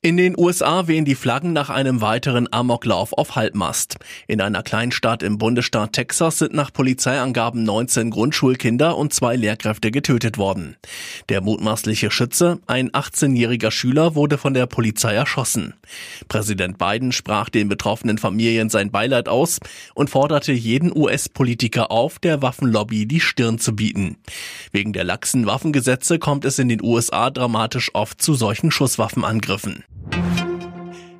In den USA wehen die Flaggen nach einem weiteren Amoklauf auf Halbmast. In einer Kleinstadt im Bundesstaat Texas sind nach Polizeiangaben 19 Grundschulkinder und zwei Lehrkräfte getötet worden. Der mutmaßliche Schütze, ein 18-jähriger Schüler, wurde von der Polizei erschossen. Präsident Biden sprach den betroffenen Familien sein Beileid aus und forderte jeden US-Politiker auf, der Waffenlobby die Stirn zu bieten. Wegen der laxen Waffengesetze kommt es in den USA dramatisch oft zu solchen Schusswaffenangriffen.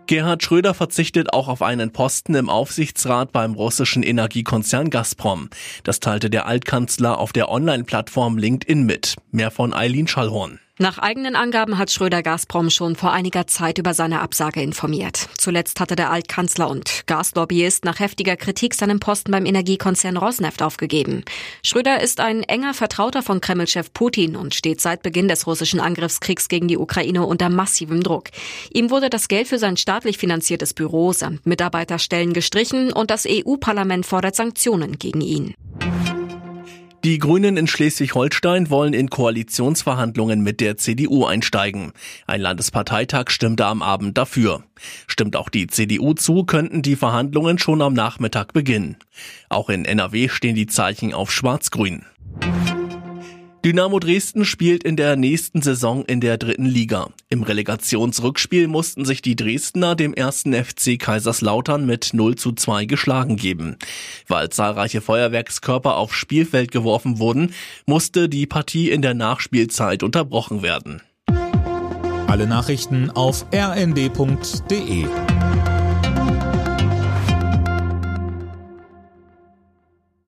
Gerhard Schröder verzichtet auch auf einen Posten im Aufsichtsrat beim russischen Energiekonzern Gazprom. Das teilte der Altkanzler auf der Online-Plattform LinkedIn mit. Mehr von Eileen Schallhorn. Nach eigenen Angaben hat Schröder Gazprom schon vor einiger Zeit über seine Absage informiert. Zuletzt hatte der Altkanzler und Gaslobbyist nach heftiger Kritik seinen Posten beim Energiekonzern Rosneft aufgegeben. Schröder ist ein enger Vertrauter von Kremlchef Putin und steht seit Beginn des russischen Angriffskriegs gegen die Ukraine unter massivem Druck. Ihm wurde das Geld für sein staatlich finanziertes Büro samt Mitarbeiterstellen gestrichen und das EU-Parlament fordert Sanktionen gegen ihn. Die Grünen in Schleswig-Holstein wollen in Koalitionsverhandlungen mit der CDU einsteigen. Ein Landesparteitag stimmte am Abend dafür. Stimmt auch die CDU zu, könnten die Verhandlungen schon am Nachmittag beginnen. Auch in NRW stehen die Zeichen auf Schwarz-Grün. Dynamo Dresden spielt in der nächsten Saison in der dritten Liga. Im Relegationsrückspiel mussten sich die Dresdner dem ersten FC Kaiserslautern mit 0 zu 2 geschlagen geben. Weil zahlreiche Feuerwerkskörper aufs Spielfeld geworfen wurden, musste die Partie in der Nachspielzeit unterbrochen werden. Alle Nachrichten auf rnd.de